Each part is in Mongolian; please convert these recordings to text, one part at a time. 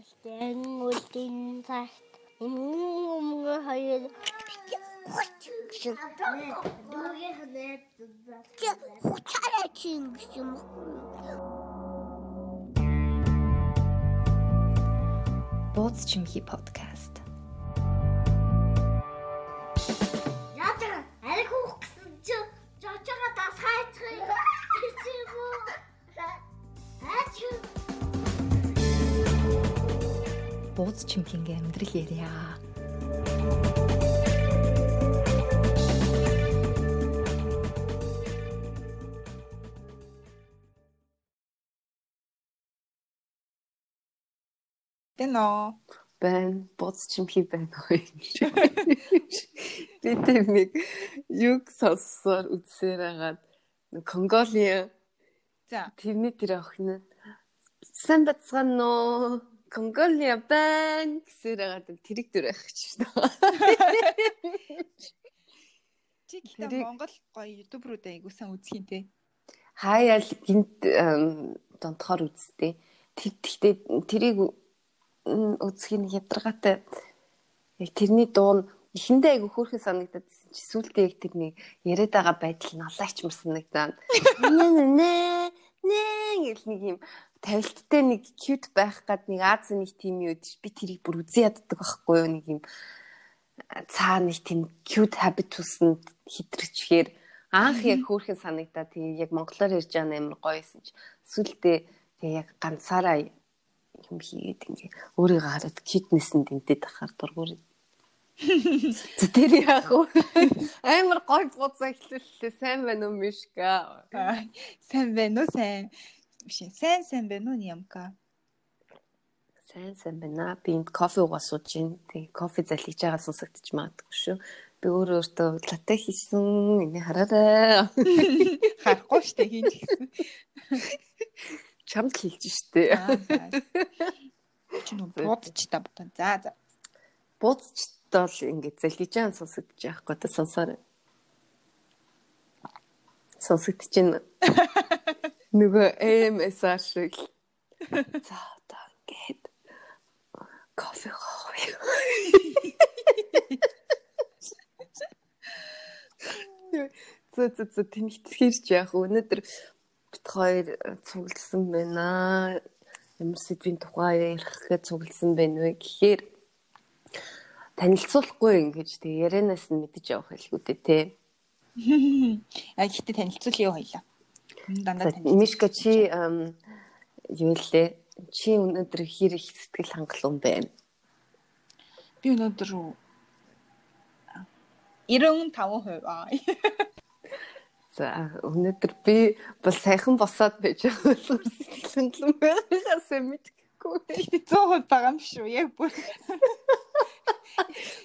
Гэлтэн үлдэн цагт өмнө хоёр гэсэн. Дүүгээ ханаад хуцаараа чинь гэсэн. Бууз чимхи подкаст. Бууз чимхинගේ амьдрал ярья. Тэн оо. байна. Буц чимхий байна уу. Би тэр нэг юг сонссоор үзсээр хагаад Конголиа За. тэрний тэр охин нь сан бацгаано Конголиа байна гэсээр хагаад тэрэг дүр байх гэж байна. Чи гэхдээ Монгол гоё ютуберүүд айгуу сайн үзэх юм те. Хаяал гинт донтохоор үзтээ. Тэр гэхдээ тэрийг үзэх нь ядаргаатай. Яг тэрний дуу нь эхэндээ айгу хөөрхөн санагдаад чи сүултээ яг тэрний яриад байгаа байдал нь алаагчмар санагдаад. Нэ нэ нэ гэл нэг юм тавилттай нэг cute байх гад нэг Аз нэг тийм юу би тэрийг бүр үзэн яддаг байхгүй юу? Нэг юм цаа нэг тийм cute habitus-нд хитрчгээр анх яг хөөрхөн санагдаа тэгээ яг монголоор ярьж байгаа амар гоёсэн чи. Сүлдээ тэгээ яг ганцаараа юм хийгээд ингээ өөрийгөө хараад китнесэнд дэмтэд ахаар дургур Зэ тэр яг уу амар гоё буцаа эхлэлээ сайн байна уу мишка Сайн байна уу сайн? Биш сайн сайн байна уу Нямка? сайн сайн байна би энд кофе уугаа сууж байна тэгээ кофе залхиж байгаа сонсогдож магадгүй шүү би өөрөө өөртөө латте хийсэн энийг хараарай Харахгүй штэ хин ч гэсэн. чамд хэлж штэ. Чи нүг будч та бутан. За за. бууцчтай бол ингээд залхиж байгаа сонсогдож байхгүй та сонсоорой. Сонсогдож байна. Нөгөө AMSR шиг. За одоо ингээд кофе хооё. Зэ зэ зэ тэнхтэрч яах өнөөдөр бит хоёр цугласан байна. Ямар сэдвийн тухай ярих гэж цугласан байна вэ гэхээр танилцуулахгүй ингэж тэг ярианаас нь мэдэж явах хэлгүү дээ те. А гэхдээ танилцуулъя хоёлаа. Дандаа За, танилцуулъя. Мишка чи юу лээ? Чи өнөөдөр хэр их сэтгэл хангалуун байна? Би өнөөдөр 95% аа. За өнөөдөр би бол сайхан босоод байж байгаа болохоор сэтгэл хангалуун байгаасаа мэдгэхгүй. Гэхдээ 100% байгаа юм шүү. Яг бүр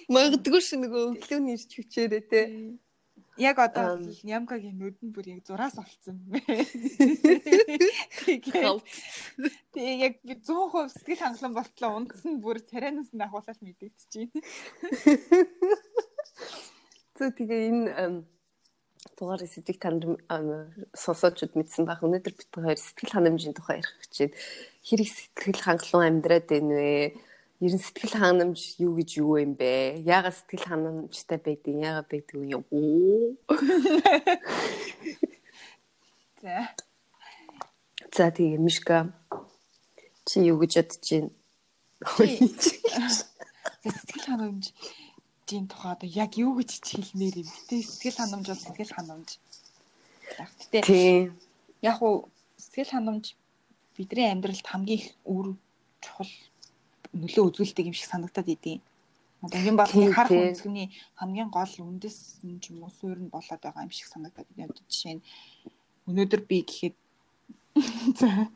Магадгүй ш нөгөө өглөөний ирч хүчээрээ те. яг одоо Нямкагийн нүд нь бүр яг зураас олцсон. Тэгээ яг би 100% сэтгэл хангалуун болтлоо унтсан бүр царайнаас нь ахуулаад мэдэгдэж байна. За тэгээ энэ ам, дугаарыг сэтгэл танд сонсоочуд мэдсэн байх. Өнөөдөр бид хоёр сэтгэл ханамжийн тухай ярих гэж байна. Хэрэг сэтгэл хангалуун амьдраад байна вэ? Ер нь сэтгэл ханамж юу гэж юу юм бэ? Яагаад сэтгэл ханамжтай байдгийг яагаад байдгийг юм уу? За. За тэгээ Мишка чи юу гэж бодож байна? Сэтгэл ханамжийн тухай одоо яг юу гэж хэлмээр юм. Гэтэ сэтгэл ханамж бол сэтгэл ханамж. Гэтэ яг уу сэтгэл ханамж бидний амьдралд хамгийн их үр чухал нөлөө үзүүлдэг юм шиг санагдаад идэв. Одоо юм бол харах үнцгний хамгийн гол үндэс нь ч юм уу суурь нь болоод байгаа юм шиг санагдаад. Одоо жишээ нь өнөөдөр би гэхэд за.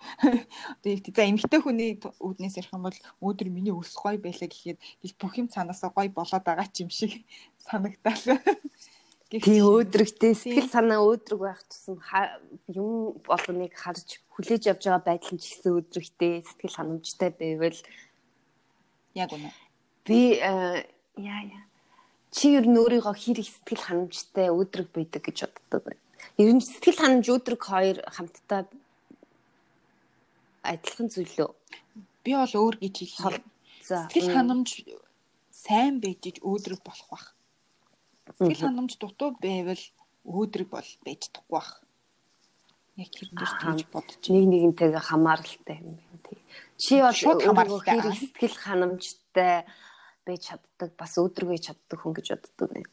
Яг за эмгтэй хүний үүднээс ярих юм бол өнөөдөр миний өс гоё байлаа гэхэд ил бүх юм цаанаасаа гоё болоод байгаа ч юм шиг санагдал. Тийм өөдрөгтэй. Сэтгэл санаа өөдрөг байх тусам юм болгоныг харж хүлээж авч байгаа байдал нь ч гэсэн өөдрөгтэй сэтгэл ханамжтай байвал. Яг үнэ. би э, яа яа. Чи ер нь өөрийгөө хэр их сэтгэл ханамжтай өөдрөг байдаг гэж боддог вэ? Ер нь сэтгэл ханамж өөдрөг хоёр хамтдаа адилхан зүйл үү? Би бол өөр гэж хэлээ. За. Сэтгэл ханамж сайн байж иж өөдрөг болох бах. Сэтгэл ханамж дутуу байвал өөдрөг бол байж чадахгүй бах. Яг тэр дээр тэгж бодож нэг нэгнтэйгээ хамааралтай юм байна тий. Чи бол хамааралтай. сэтгэл ханамжтай байж чаддаг бас өөдрөг байж чаддаг хүн гэж боддог байна.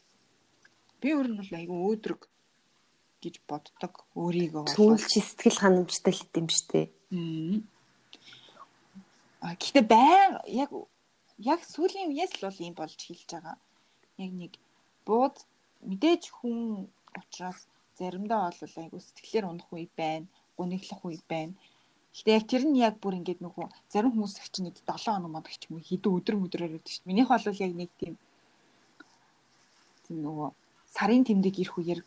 би өөр нь бол айгүй өөдрөг гэж боддог өөрийгөө бол. Түүнл чи сэтгэл ханамжтай л хэдэм штэ. Мм. А гэхдээ байн яг яг сүүлийн үеэс л бол юм болж хэлж байгаа. Яг нэг бууд мэдээж хүн учраас заримдаа бол айгу сэтгэлээр унах үе байна, гуниглах үе байна. Гэхдээ яг тэр нь яг бүр ингээд нөгөө зарим хүмүүс их чинь нэг 7 хоног мод ч юм хэдэн өдөр өдрөөр байдаг шүү дээ. Минийх бол яг нэг тийм тийм нөгөө сарын тэмдэг ирэх үеэр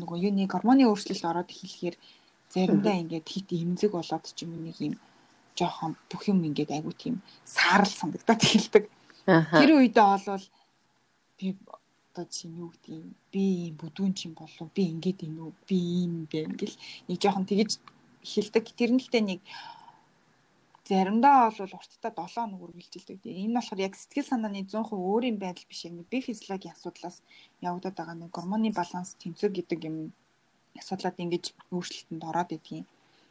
нөгөө юуны гормоны өөрчлөлт ороод эхлэхээр заримдаа ингээд хит эмзэг болоод ч юм нэг юм жоохон бүх юм ингээд айгу тийм саарл сандагдаад эхэлдэг. Тэр үедээ олвол би одоо чинь юу гэдэг юм би бүдүүн чинь болов би ингээд юм уу би ийм байна гэл нэг жоохон тэгэж эхэлдэг. Тэр нь л тэ нэг заримдаа бол уртдаа 7 хоног үргэлжилдэг. Энэ нь болохоор яг сэтгэл санааны 100% өөр юм байдал биш яг би физиологийн асуудлаас явагдаад байгаа нэг гормоны баланс тэмцэг гэдэг юм асуудлаад ингэж өөрчлөлтөнд ороод идэгин.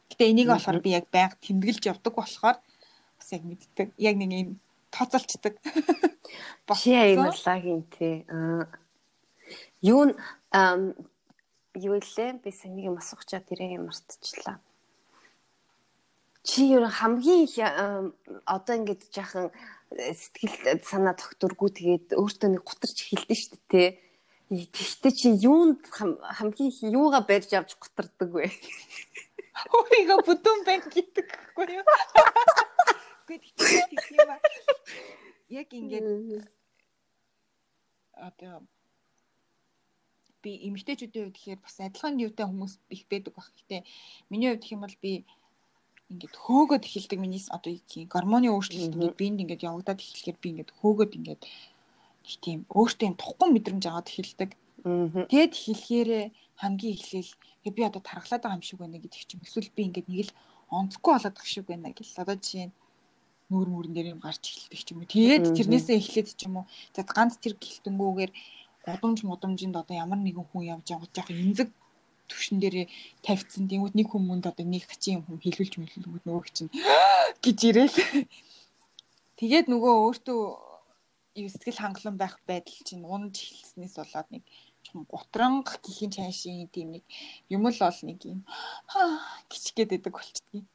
Гэтэ энийг болохоор би яг байнга тэмдэглэж явдаг болохоор бас яг мэддэг. Яг нэг юм тооцоолчдаг. Чи аймарлагийн тий. Аа. Юу н ам, юу лээ би сэнийг юм асуучаад ирээ мартчихлаа. Чи ер хамгийн их одоо ингэж яхан сэтгэл санаа тогтургүй тэгээд өөртөө нэг гутарч эхэлдэж штэ тий. Тэгтээ чи юунд хам- хамгийн их юугаа барьж авч гутардаг вэ? Өөрийгөө бүдүүн байна гэдэг гэхгүй юу? Гэхдээ тийм юм аа. Яг ингэж одоо би эмэгтэйчүүдийн хувьд тэгэхээр бас адилхан юутай хүмүүс их байдаг баг. Гэтэ миний хувьд гэх юм бол би ингээд хөөгöd эхэлдэг миний одоо гормоны өөрчлөлт ингээд биэнд ингээд явагдаад эхлэхээр би ингээд хөөгöd ингээд их тийм өөртөө тухгүй мэдрэмж аваад эхэлдэг. Тэгэд хэлэхээрээ хамгийн эхлээл "Гэ би одоо тархлаад байгаа юм шиг байна гэдэг чинь эсвэл би ингээд нэг л онцгүй болоод байгаа шиг байна гэл одоо жишээ нь нүүр мөрөн дээр юм гарч эхэлдэг ч юм уу. Тэгээд тэрнээсээ эхлээд ч юм уу. За ганц тэр гэлтэнгүүгээр удамж мудамжинд одоо ямар нэгэн хүн явж байгаа жоох эмзэг төвшин дээр тавьчихсан. Тэнгүүд нэг хүмүүнд одоо нэг хачин юм хүн хилүүлж мэлүүлгүүд нөгөө чинь гэж ирээл. Тэгээд нөгөө өөртөө сэтгэл хангалуун байх байдал чинь унж эхэлснээс болоод нэг жоохон гутранг гихийн цаашийн тийм нэг юм л бол нэг юм гिचгээд байдаг болчдгийг.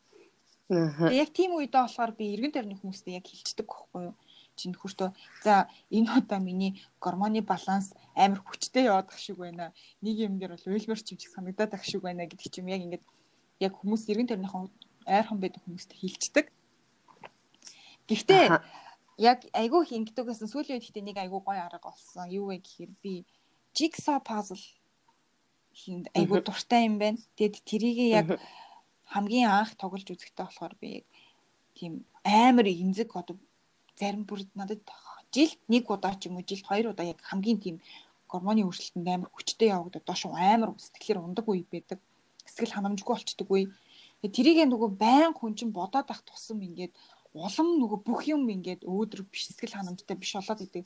Аа. Яг тийм үедээ болохоор би эргэн тойрны хүмүүстэй яг хилчдэг байхгүй юу? Чинь хөртөө за энэ удаа миний гормоны баланс амар хүчтэй яваад ах шиг байна. Нэг юм дээр бол уйлмар чимчиг санагдаад ах шиг байна гэдэг чим яг ингээд яг хүмүүс эргэн тойрныхон ойрхон байдаг хүмүүстэй хилчдэг. Гэхдээ. Яг айгүй их ингэдэгээс сүүлийн үед ихтэй нэг айгүй гоё арга олсон. Юу вэ гэхээр би jigsaw puzzle хийнд айгүй дуртай юм байна. Тэгэд тэрийгээ яг хамгийн анх тоглож үзэхдээ болохоор би яг тийм амар эмзэг одоо зарим бүр надад жилд нэг удаа ч юм уу жилд хоёр удаа яг хамгийн тийм гормоны өөрчлөлтөнд амар хүчтэй явагдаад доош амар сэтгэлээр ундаг үе байдаг. Сэтгэл ханамжгүй болчдөг үе. Тэрийгээ нөгөө байн хүн чинь бодоод ах тусам ингээд улам нөгөө бүх юм ингээд өөдрөг биш сэтгэл ханамжтай биш болоод идэг.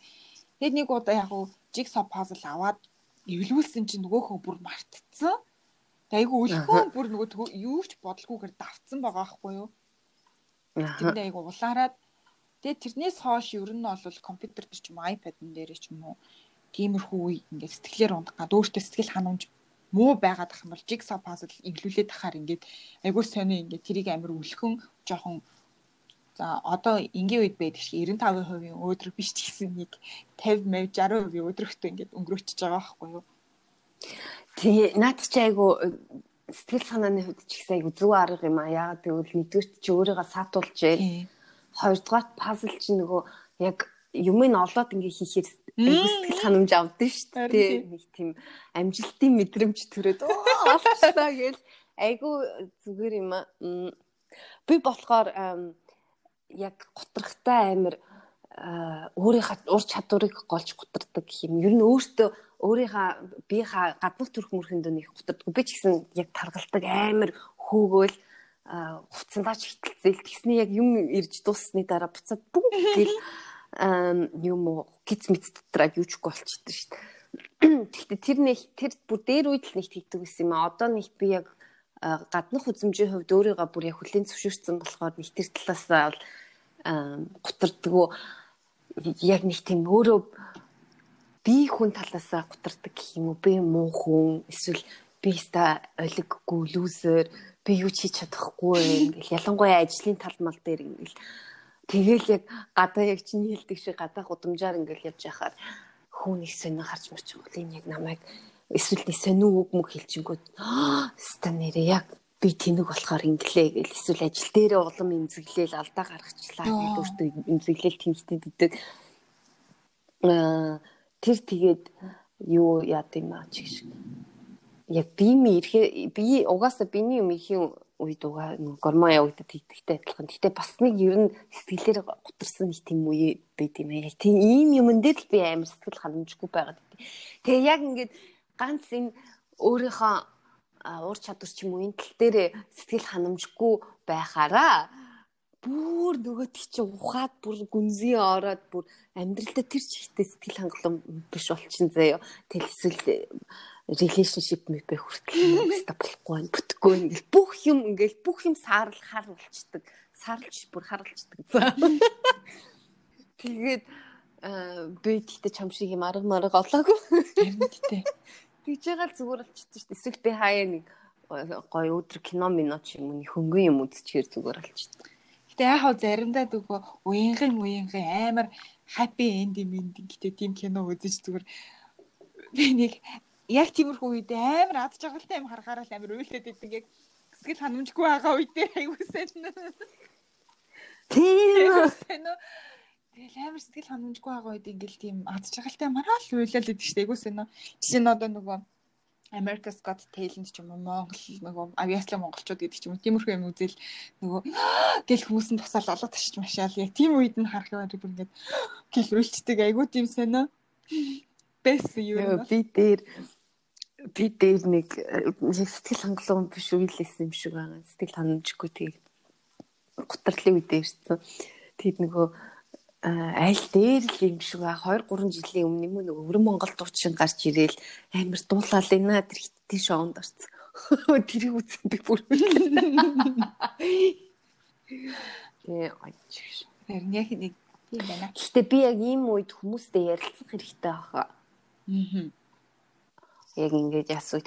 Тэгээд нэг удаа яг уу jigsaw puzzle аваад эвлүүлсэн чинь нөгөөхөө бүр мартцсан. Айгу өлхөө бүр нөгөө юу ч бодлогүйгээр давцсан байгаа байхгүй юу? Тэрэндээ айгу улаарад тэгээ тэрнээс хойш ер нь бол компьютер дээр ч юм iPad-н дээр ч юм уу тиймэрхүү үе ингээд сэтгэлээр ундах гад өөртөө сэтгэл ханамж муу байгаад ах юм бол jigsaw puzzle эвлүүлээд ахаар ингээд айгу сонио ингээд тэрийг амир өлхөн жоохон за одоо энгийн үед байдаг шиг 95% өөдрөг биш ч гэсэн нэг 50 50 60% өөдрөгтэй ингээд өнгөрөөчихөж байгаа байхгүй юу? Тэгээ наад чи айгу э, сэтгэл санааны хувьд ч ихсэн айгу зүг арга юм а. Яагаад гэвэл нэгдүгээр чи өөрийгөө саатуулжээ. Тийм. Хоёрдугаар пазл чи нөгөө яг юмыг олоод ингээ хийхээр сэтгэл ханамж авдсан шүү дээ. Нэг тийм амжилтын мэдрэмж төрөөд олчлаа гээл айгу зүгээр юм а. М, Би болохоор яг готрахтай амир өөрийнхөө ур чадварыг голж гутардаг гэх юм. Ер нь өөртөө өөрийнхөө биеийнхаа гаднах төрх мөрхөнд нэг гутардаг. Би ч гэсэн яг таргалдаг амир хөөгөөл хувцандаач хитэлцэл тэгсний яг юм ирж дуусны дараа буцаад бүгд гэл юм уу гиз мэд дотраад юучгүй болчихсон шүү дээ. Гэхдээ тэр нэг тэр бүр дээр үед л нэг хийдэг гэсэн юм а. Одоо нэг би яг гаднах үзмжийн хувьд өөрийгөө бүр яг хүлийн зөвшөөрсөн болохоор нэг тэр талаасаа бол гутардггүй яг нэг тийм өөрөө би хүн талаасаа гутардаг гэх юм уу би муу хүн эсвэл би ста олиггүй лүүзер би юу ч хийж чадахгүй ингээл ялангуяа ажлын тал мал дээр ингээл тэгэл яг гадаа яг чиний хэлдэг шиг гадаа гудамжаар ингээл явж яхаар хүн их сонир харж марч байгаа. Энэ яг намайг эсвэл нэг сонио үг мөг хэлчихэнгүүт ста нэрээ яг би тэнэг болохоор инглээ гэл эсвэл ажил дээрээ улам имзэглээл алдаа гаргачлаа гэж өөртөө имзэглээл тэмцдэг гэдэг аа тэр тэгээд юу яад юм аа чиг шиг яг би ми ирэхээ би угаасаа биний юм ихийн үед угаа гормон явагдаад хийдэгтэй адилхан. Гэтэ бас нэг ер нь сэтгэлээр гутарсан нэг тийм үе байд юм аа. Тийм ийм юмн дээр л би амар сэтгэл ханамжгүй байгаад. Тэгээ яг ингээд ганц энэ өөрийнхөө уур чадвар ч юм уу энэ тал дээр сэтгэл ханамжгүй байхаараа бүр нөгөө тийч ухаад бүр гүнзгий ороод бүр амьдралдаа тэр чигтээ сэтгэл хангалуун биш болчихно заяа. Тэгэл эсвэл relationship мэпэ хүртэл өстө болохгүй байна. Бүтэхгүй ингээл бүх юм ингээл бүх юм саарл хар болчдөг. Сарлж бүр харалцдаг. Тэгээд би тэгтээ чам шиг юм арга марга олоогүй. Тэгтээ. Тэгж байгаа л зүгээр болчихсон шүү дээ. Эсвэл би хаяа нэг гоё өдөр кино мино ч юм уу хөнгөн юм үзчихээр зүгээр болчихсон. Гэтэ яхаа заримдаа дөгөө уянгын уянгын амар happy ending ending гэдэг тийм кино үзэж зүгээр би нэг яг тиймэрхүү үед амар ад жаргалтай юм харахаараа л амар уйлээд идэг яг сэтгэл ханамжгүй байгаа үедээ айгуусэн. Тийм. Тэгэл амар сэтгэл ханамжгүй байгаа үед ингээл тийм ад жаргалтай маргаал уйлал идэг штэ айгуусэн нөө. Жишээ нь одоо нөгөө America's Got Talent ч юм уу Монгол нөгөө авиаслын монголчууд гэдэг ч юм уу тиймэрхүү юм үзэл нөгөө гэл хүмүүс нь тусаал олоод ташиж машаал яг тийм үед нь харах юм бүр ингээд гэл үйлчдэг айгуу тийм сонио бэс юу би дээр би дээр нэг сэтгэл хангалуун биш үйлсэн юм шиг байгаа. Сэтгэл ханамжгүй тэгээд гутарлын үедээ ирсэн. Тэгэд нөгөө аль дээр л юм шиг байгаа 2 3 жилийн өмнө юм нөгөө өвөр Монгол дуучин гарч ирээл амар дуулаад ийна тэр хиттийн шоунд орсон. Тэрийг үзсэн би бүр. Очиж. Харин яг нэг тийм байна. Гэтэ би яг ийм үед хүмүүстэй ярилцах хэрэгтэй байгаа. Аа яг ингээд ясууд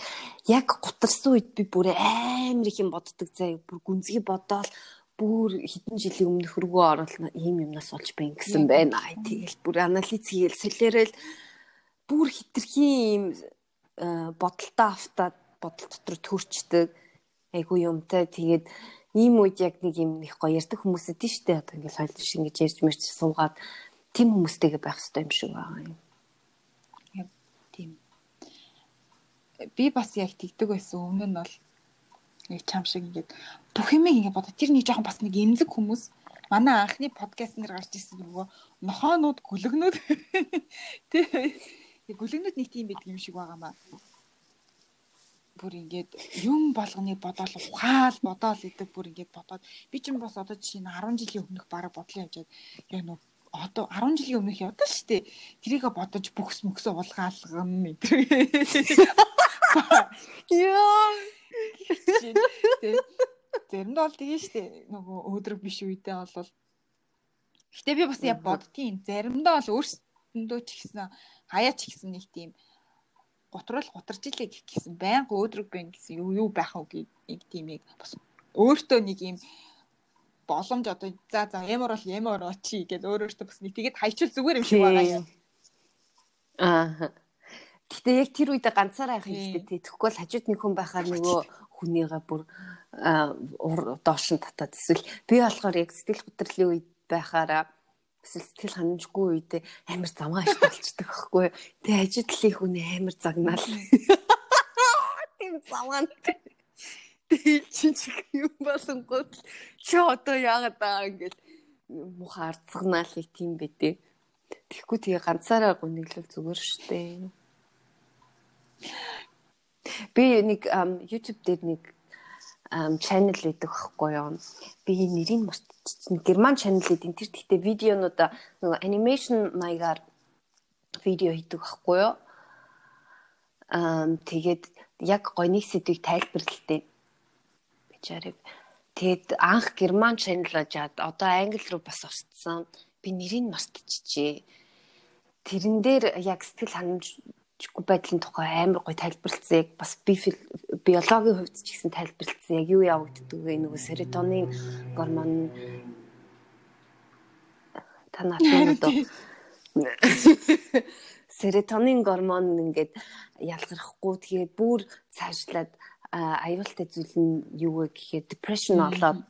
яг гутарсан үед би бүр амар их юм боддог заа бүр гүнзгий бодоол бүр хэдэн жилийн өмнөх рүүгөө орол ийм юмнаас олж байна гэсэн байна. Тэгэл бүр анализ хийгээл солиорол бүр хитрхийн ийм э, бодолтой автаад бодол дотор төрчдөг айгу юмтай тэгээд ийм үед яг нэг юм их гоё ярьдаг хүмүүс эдэн штэ одоо ингээл хойлон шиг ингэж ярьж мэрч суугаад тийм хүмүүстэйгээ байх хэрэгтэй юм шиг байгаа юм. би бас яг тэгдэг байсан. Өмнө нь бол нэг чам шиг ингээд бүх юм ингээд бодоо. Тэр нэг жоохон бас нэг эмзэг хүмүүс манай анхны подкаст нэр гарч ирсэн нөгөө нохоонууд гүлгнүүд тий гүлгнүүд нэг тийм байдаг юм шиг байгаа маа бүр ингээд юм болгоныг бодоол ухаал бодоол идэг бүр ингээд бодоод би ч юм бас одоо жишээ нь 10 жилийн өмнөх бараг бодлоо явжаад яг нөө одоо 10 жилийн өмнөх явдаа шүү дээ. Тэрийгэ бодож бүхс мөксө уулгаалгана гэдэг. Яа. Заримдаа бол тэгээ штэ нөгөө өөдрөг биш үедээ бол Гэтэ би бас яг боддtiin. Заримдаа бол өөрсөндөө ч ихсэн хаяа ч ихсэн нэг тийм готрол гутарч илээ гэх гэсэн байнга өөдрөг байна гэсэн юу юу байх вэ гэх тийм яг бас өөртөө нэг юм боломж одоо за за ямар бол ямар очи гэдээ өөр өөртөө бас нэг тэгээд хайчил зүгээр юм шиг байгаа юм. Аа. Гэтэ яг тэр үедээ ганцаараа явах юм шүү дээ. Тэгэхгүй бол хажууд нэг хүн байхаар нөгөө хүнийгээ бүр доош нь татаад эсвэл би болохоор яг сэтгэл хөдлөлийн үед байхаараа эсвэл сэтгэл ханамжгүй үедээ амар замгаа ишт болчдөг байхгүй. Тэгээ хажуудлын хүн амар загнаал. Тийм замгаа. Тэгээ чи чи юм болонгууд чи одоо яагаад байгаа ингээл муха арцгнаал их тийм бэдэ. Тэгэхгүй тэгээ ганцаараа гүнэглэл зүгээр штэ. Би нэг YouTube дээр нэг channel гэдэг байхгүй юу. Би нэрийг мартчихсан. Герман channel гэдэг. Тэр гэхдээ видеонуудаа нөгөө animation маягаар видео хийдэг байхгүй юу. Аа тэгээд яг гоё нэг сэдвийг тайлбарлалтай. Бичээрэг. Тэгээд анх герман channel жаад одоо англи руу бас орцсон. Би нэрийг мартчихжээ. Тэрэн дээр яг сэтгэл ханамж чиггүй байдлын тухай амар гоё тайлбарлалцсан яг бас би биологийн хувьд ч гэсэн тайлбарлалцсан яг юу явагддаг вэ? Нөгөө серотонин гормон. Танаа одоо серотонин гормон ингээд ялгархгүй тэгээд бүр цаашлаад аюултай зүйл нь юу вэ гэхээр depression болоод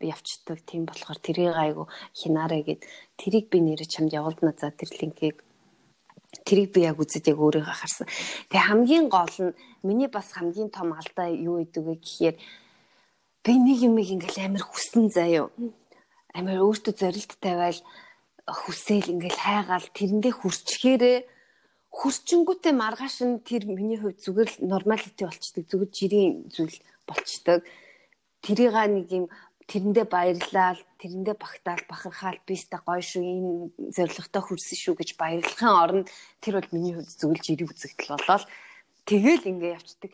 явцдаг. Тийм болохоор тэрийг айгу хинаарэ гэд. Тэрийг би нэрэ чамд явуулна. За тэр линкийг Тэрийг би яг үзэж яг өөрийгөө харсан. Тэгээ хамгийн гол нь миний бас хамгийн том алдаа юу гэдэг вэ гэхээр би нэг юм ингээл амар хүсэн заяо. Амар өөртөө зорилт тавиал хүсээл ингээл хайгаал тэрэндээ хүрчгээрээ хүрчингүүтээ маргааш нь тэр миний хувьд зүгээр л нормалити болчдөг зүгээр жирийн зүйл болчдөг. Тэрийг нэг юм тэрэндээ баярлал, тэрэндээ багтаал, бахархаал биестэ гоё шүү, энэ зоригтой хүрсэн шүү гэж баярлахын оронд тэр бол миний хувьд зөвлөж ирэх үзэгдэл болоод тэгэл ингээ явцдаг.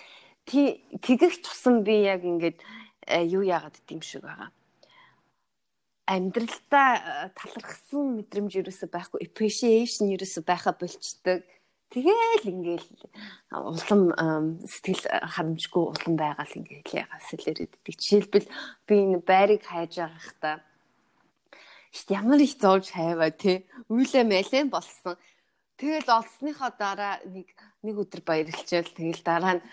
Тэгэх тусам би яг ингээд э, юу яагаад гэдэм шиг байгаа. Амьдралдаа э, талархсан мэдрэмж ерөөсөй байхгүй, appreciation ерөөсөй байха болчдөг Тэгэл ингээл улам сэтгэл харамжгүй улам байгаал ингээл ягаас л ирээд. Жишээлбэл би энэ байрыг хайж байгаа хта Шт ямар их зовж хайваа тий. Үйлээ мэлэн болсон. Тэгэл олсныхоо дараа нэг нэг өдөр баярлчаал тэгэл дараа нь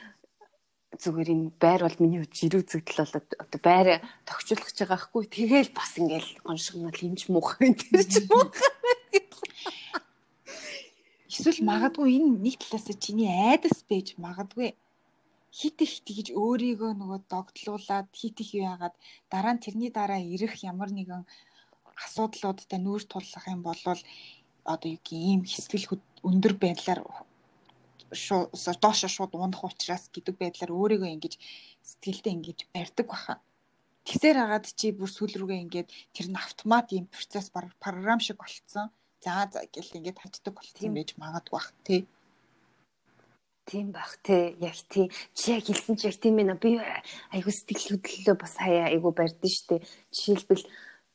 зүгээр энэ байр бол миний хувьд жирүү зэгдэл болоод одоо байр тогтчлох гэж байгаа хгүй. Тэгэл бас ингээл гоншигнал энэ ч муухай тэр ч муухай. Эсвэл магадгүй энэ нэг талаас чиний айдас байж магадгүй хит их тэгж өөрийгөө нөгөө догтлуулад хит их яагаад дараа нь тэрний дараа ирэх ямар нэгэн асуудлуудтай нүүр тулах юм бол одоо юу гэх ийм хэсгэл өндөр байдлаар доошо шууд унах учраас гэдэг байдлаар өөрийгөө ингэж сэтгэлдээ ингэж барьдаг баха. Тэгсээр хагаад чи бүр сүүл рүүгээ ингээд тэр нь автомат ийм процесс програм шиг болцсон за за гэл ингээд хаждаг болсон байж магадгүй бах тий. Тийм бах тий. Яг тий. Чи яг хэлсэн чи яг тийм ээ. Би айгу сэтгэл хөдлөлөө бас хаяа айгу барьдэн штэ. Жишээлбэл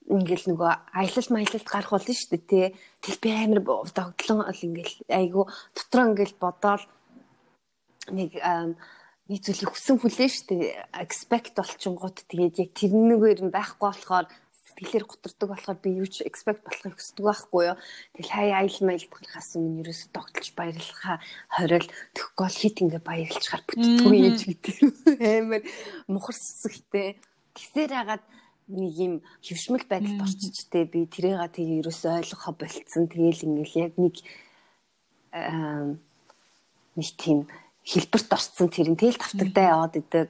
ингээл нөгөө аялал маялалд гарах болно дээ тий. Тэгэл би амар догтлон ол ингээл айгу дотроо ингээл бодоол нэг нэг зүйлийг хүсэн хүлээ шүү дээ. Expect болчингууд тэгээд яг тэрнүүгээр нь байхгүй болохоор сэтгэлээр гутардаг болохоор би юу ч expect болохыг хүсдэг байхгүй юу. Тэгэл хай айл майл гарахаас өмнө ерөөсө тогтолж баярлахаа хориол төгөхгүй бол хит ингээ баярлчаар бүтдэггүй юм гэдэг. Амар мухарсагтэй. Тэгсээр хагаад нэг юм хөвшмөл байдалд орчичтэй би тэрийга тэгээ ерөөсөө ойлгохоо болцсон. Тэгээл ингээл яг нэг нэг тийм хэлбэрт орцсон тэр нь тэгэл тавтагтай яваад идэг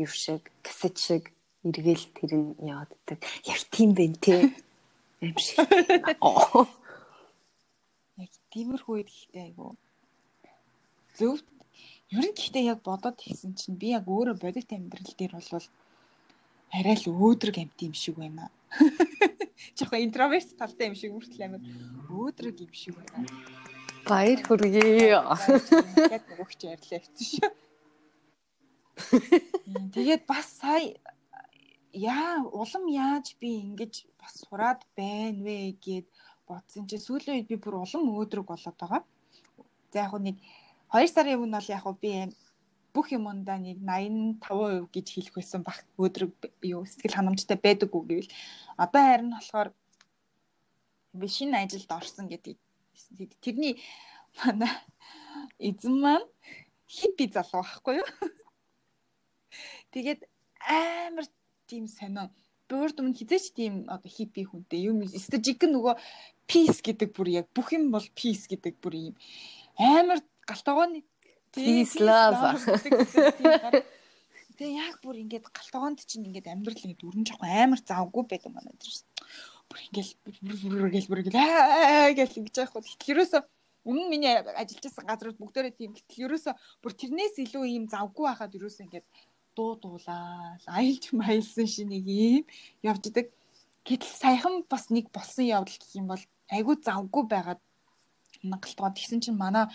юу шиг касет шиг эргээл тэр нь яваад идэг. Яг тийм бэ те. Аим шиг. Яг тиймэрхүү үед айгу. Зөв ер нь гэхдээ яг бодоод хэлсэн чинь би яг өөрөө бодит амьдрал дээр бол арай л өөдрөг амт юм шиг байна. Жохоо интроверт талтай юм шиг хүртэл амар өөдрөг юм шиг байна. Баяр хүргэе. Тэгээд нөгөөч ярьлаа хэвчээ шүү. Тэгээд бас сая яа улам яаж би ингэж бас сураад байна вэ гэд бодсон чи сүүлийн үед би бүр улам өөдрөг болоод байгаа. За яг нэг 2 сарын өмнө бол яг би бүх юмдаа нэг 85% гэж хэлэх байсан баг өөдрөг юу сэтгэл ханамжтай байдаггүй гэвэл одоо харин болохоор би шинэ ажилд орсон гэдэг тэрний манай эзэн маань хиппи залуу байхгүй юу. Тэгээд амар тийм сонио буурд өмнө хизээч тийм одоо хиппи хүнтэй юм. Стажик нөгөө пис гэдэг бүр яг бүх юм бол пис гэдэг бүр юм. Амар галтгооны peace love. Тэгээ яг бүр ингээд галтгоонд чинь ингээд амьдрал ингээд өрн жоохон амар завгүй байдаг манай дээр. Бүр ингээд бүр гэл бүр гэл аа гэл ингэж яах вэ? Гэтэл ерөөсөө өмнө миний ажиллаж байсан газрууд бүгдээрээ тийм. Гэтэл ерөөсөө бүр тэрнээс илүү ийм завгүй байхад ерөөсөө ингээд дуу дуулаад аялж маялсан шинийг ийм явж идэг. Гэтэл саяхан бас нэг болсон явдал гэх юм бол айгүй завгүй байгаад галтгоо тэгсэн чинь манай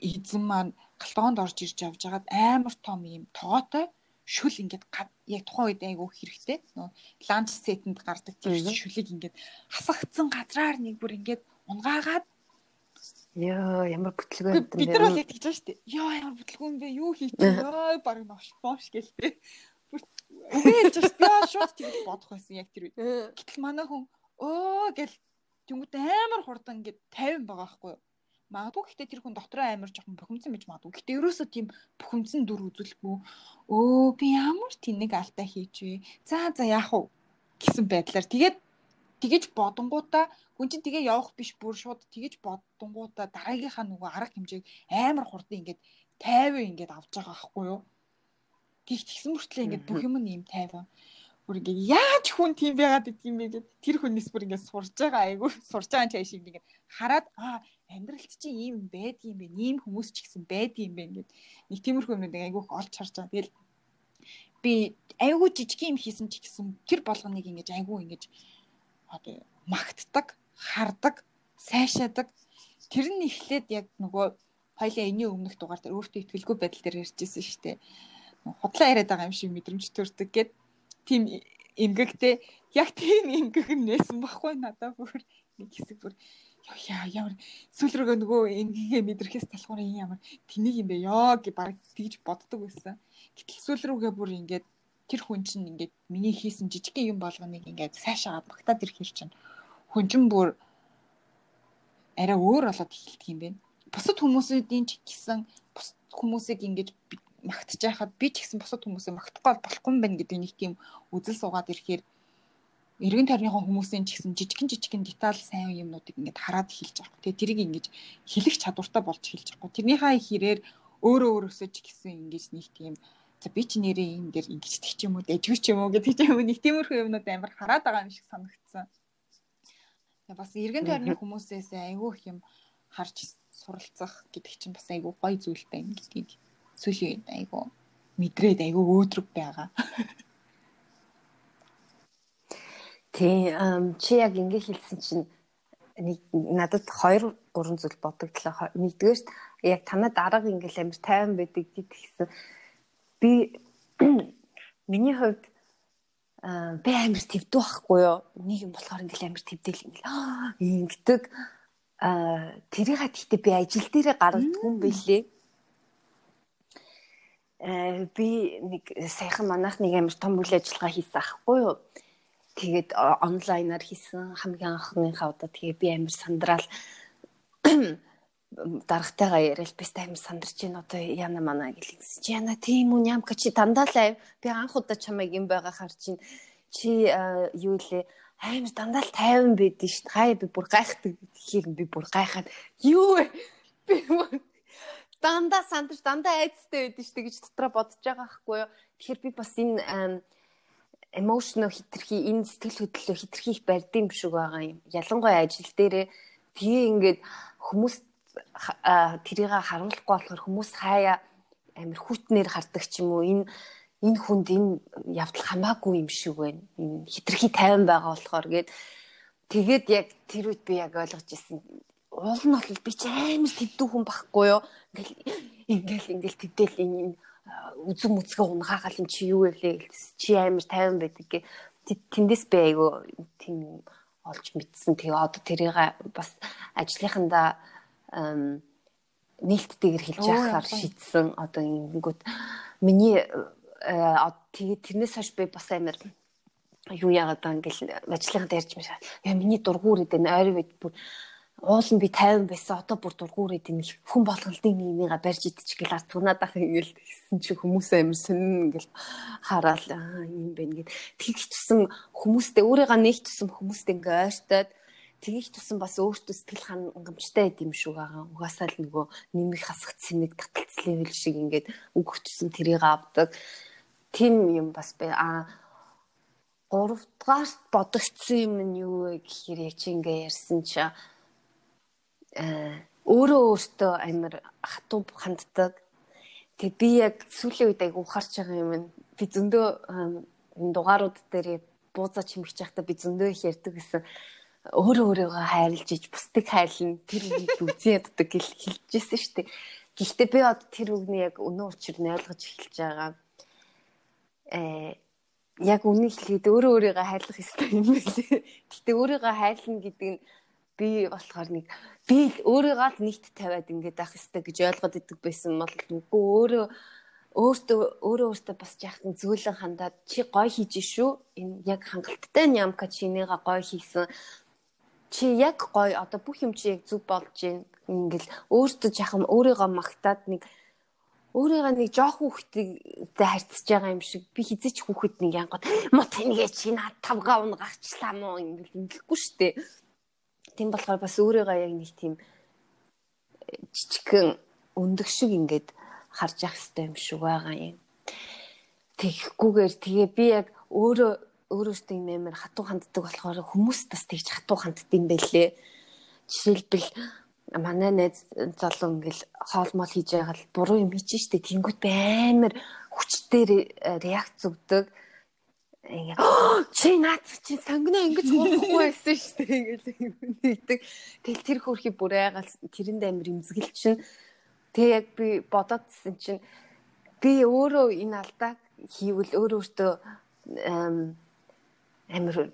эзэн маань галтгоонд орж ирж явж хагаад амар том юм тоогоотой шүл ингээд яг тухайн үед айгүй хэрэгтэй. Нөө ланч сетэнд гардаг тийм шүлийг ингээд хасагдсан газраар нэг бүр ингээд унгаагаад Яа, ямар бүтлгүй юм бэ? Бид нар байгаа шүү дээ. Яа, ямар бүтлгүй юм бэ? Юу хийчих ёо, баг нош нош гэлтэй. Үгүй хэлж байгаа шууд тэгж бодох байсан яг тэр үед. Гэтэл манай хүн өө гэл тэнгууд амар хурдан ингээд 50 байгаа байхгүй юу? Магадгүй гэхдээ тэр хүн дотроо амар жоохон бухимдсан байж магадгүй. Гэхдээ ерөөсөө тийм бухимдсан дүр үзүүлэхгүй. Өө би ямар тэнэг алдаа хийж вэ? За за яах вэ? гэсэн байдлаар тэгээд тэгэж бодонгуудаа хүн чинь тэгээ явах биш бүр шууд тэгэж бодонгуудаа дараагийнхаа нөгөө арга хэмжээг амар хурдан ингээд 50 ингээд авч байгаа байхгүй юу? Тэг тэгсэн мөртлөө ингээд бүх юм нь ийм 50 бүр ингээд яаж хүн тийм байгаад идэв юм бэ гэд тэр хүнээс бүр ингээд сурж байгаа айгүй сурж байгаа чай шиг ингээд хараад аа амьдралт чинь ийм байдгийм бэ ийм хүмүүс ч гэсэн байдгийм бэ ингээд нэг тиймэрхүү юмнууд айгүй олж харж байгаа. Тэгэл би айгүй жижиг юм хийсэн ч гэсэн тэр болгоныг ингэж айгүй ингэж одоо магтдаг, хардаг, сайшаадаг. Тэр нь эхлээд яг нөгөө хоёлаа энэний өмнөх дугаар дээр өөртөө ихтгэлгүй байдал дээр ярьжсэн шүү дээ. Худлаа яриад байгаа юм шиг мэдрэмж төрдөг гэд тийм эмгэгтэй яг тийм эмгэг нээсэн баггүй надад бүр нэг хэсэг бүр яа ямар сүүл рүүгээ нөгөө энгийн мэдрэхээс талхуур ямар тэнийг юм бэ ёо гэж баг тэгж боддог байсан. Гэтэл сүүл рүүгээ бүр ингээд тэр хүн чинь ингээд миний хийсэн жижигхэн юм болгоныг ингээд сайшаагаад багтаад ирэх хэр чинь хүн чинь бүр арай өөр болоод эхэлдэг юм байна. Бусад хүмүүсийн ч гэсэн бусад хүмүүсийг ингэж магтж байхад би ч гэсэн бусад хүмүүсээ магтахгүй болохгүй юм байна гэдэг нэг тийм үзэл суугаад ирэхээр эргэн тойрныхоо хүмүүсийн ч гэсэн жижигэн жижигэн деталь сайн юмнуудыг ингээд хараад эхэлж байгаа. Тэгээ тэрийг ингэж хэлэх чадвартай болж эхэлж байгаа. Тэрнийхээ хэрээр өөрөө өөрөөсөө ч гэсэн ингэж нэг тийм за би ч нэрээ энэ дэр ингэждэг ч юм уу дэжгүй ч юм уу гэдэг юм уу нэг тиймэрхүү юмнууд амар хараад байгаа юм шиг санагдсан. Бас эргэн тойрны хүмүүсээс айгүй их юм харж суралцах гэдэг чинь бас айгүй гоё зүйл байна гэдгийг сүүлийн үед айгүй мэдрээд айгүй өөдрөг байгаа. Тий, чи яг ингэ хэлсэн чинь нэг надад 2 3 зүйл бодогдлоо. Нэгдүгээрт яг танаа дарга ингээл амар тайван байдаг гэдгийгсэн би миний хувьд би амар твдүү байхгүй юу? Нэг юм болохоор ингээл амар твдэл ингээл ингэдэг тэрийг гэхдээ би ажил дээрээ гаргадаг юм бэлээ. Э би нэг саяхан манайх нэг амар том үйл ажиллагаа хийсэн ахгүй юу? Тэгээд онлайнаар хийсэн хамгийн анхныхаа удаа тэгээ би амар сандраал дарагтайгаа яриад би тайм сандарч ийн одоо яна мана гэлээс чи яна тийм үү нямка чи дандаа л ав. Би анх удаа чамайг юм байгаа харж ин чи юу лээ амар дандаа л тайван байдэн дээ хай би бүр гайхдаг гэхээр би бүр гайхаад. Юу вэ? Би дандаа сандарч дандаа айцтай байдэн дээ гэж дотроо бодож байгаа хгүй юу? Тэгэхээр би бас энэ эмоционал хитрхи энэ сэтгэл хөдлөлөө хитрхи их барьдсан юм шиг байгаа юм. Ялангуяа ажил дээрээ. Тэгээ ингээд хүмүүс тэрийг харуулахгүй болохоор хүмүүс хаяа амир хүтнээр хардаг ч юм уу энэ энэ хүнд энэ явдал хамаагүй юм шиг байна. Энэ хитрхи тайван байгаа болохоор гээд тэгээд яг тэр үед би яг ойлгож ирсэн. Уул нь бол би ч амар тэвдүү хүн байхгүй юу. Ингээл ингээл ингээл тэвдэл энэ үзэн мүцгээ унгаагаал юм чи юу вэ чи амар тайван байдаг гэ тэндээс би айгу тийм олж мэдсэн. Тэгээ одоо тэрийг бас ажлынхандаа нээлттэйгэр хэлж яхаар шийдсэн одоо ингэнгүүт миний тэгээ тэрнээс хойш би бас амар юу яагаад байгаа ингээл ажлынхаа ярьж маа. Яа миний дургуур идэх ойр үед бүр уул нь би 50 байсан одоо бүр дургуур идэх нэг хүн болгонлтын нэгнийг барьж идчих гэл арцгнаад ах ингээл гэсэн чи хүмүүс амар сонин ингээл хараал юм байна гэд. Тэгэх тусан хүмүүстэй өөрийгөө нэг тусан хүмүүстэй ингээ ойртоод тгийх тусан бас өөртөө сэтгэл хангамжтай байд юм шүү байгаа. Угаасаа л нөгөө нэмэх хасах цэник таталцлын хэл шиг ингээд өгөх тусан тэрийг авдаг. Тим юм бас бай. А 3 дугаар бодогдсон юм нь юу вэ гэхээр яг чи ингээ ярьсан чи э өөрөө өөртөө амар хатуу ханддаг. Тэгээ би яг сүүлийн үед айгу ухаарч байгаа юм. нь Би зөндөө энэ дугаарууд дээр бууцаа чимэгч байхдаа би зөндөө их ярьдаг гэсэн өөрөө өөрийгөө хайрлж иж бусдыг хайрлна тэр үгийг үзэн яддаг гэл хэлжсэн шүү дээ. Гэхдээ би одоо тэр үгний яг өнөө учир нь ойлгож эхэлж байгаа. Э яг үнийг хэлээд өөрөө өөрийгөө хайрлах ёстой юм билээ. Гэхдээ өөрийгөө хайрлна гэдэг нь би болохоор нэг би өөрийгөө л нэгт тавиад ингэж авах ёстой гэж ойлгоод идэг байсан бол үгүй өөрөө өөртөө өөрөө өөртөө бас яахын зөөлөн хандаад чи гой хийж шүү. Энэ яг хангалттай нямка чинийга гой хийсэн. Чи яг гой одоо бүх юм чи яг зүг болж гин ингээл өөртөө жахам өөрийгөө магтаад нэг өөрийгөө нэг жоохон хүүхдтэй харьцаж байгаа юм шиг би хизээч хүүхэд нэг янгот мо таньгээ чи над тавгаа уна гарчлаа мó ингээл ингэлэхгүй штэ. Тийм болохоор бас өөрийгөө яг нэг тийм жижигхэн өндөг шиг ингээд харж явах хэрэгтэй юм шиг байгаа юм. Тэгэхгүйгээр тэгээ би яг өөрөө өөрөөсөө юм амар хатуу ханддаг болохоор хүмүүс бас тэгж хатуу ханддаг юм байлээ. Жишээлбэл манай найз залуу ингээл хоолмол хийж байгаа л буруу юм хийж штэ. Тэнгууд би амар хүчтэй реакц өгдөг. Ингээ чи наад чи сонгоно ингэж хурахгүй байсан штэ ингээл нэгдэг тэгэл тэр хөрхи бүр айгаал тэрэнд амар имзгэл чинь тэгээ яг би бодоодсэн чинь би өөрөө энэ алдааг хийвэл өөрөө өөртөө амар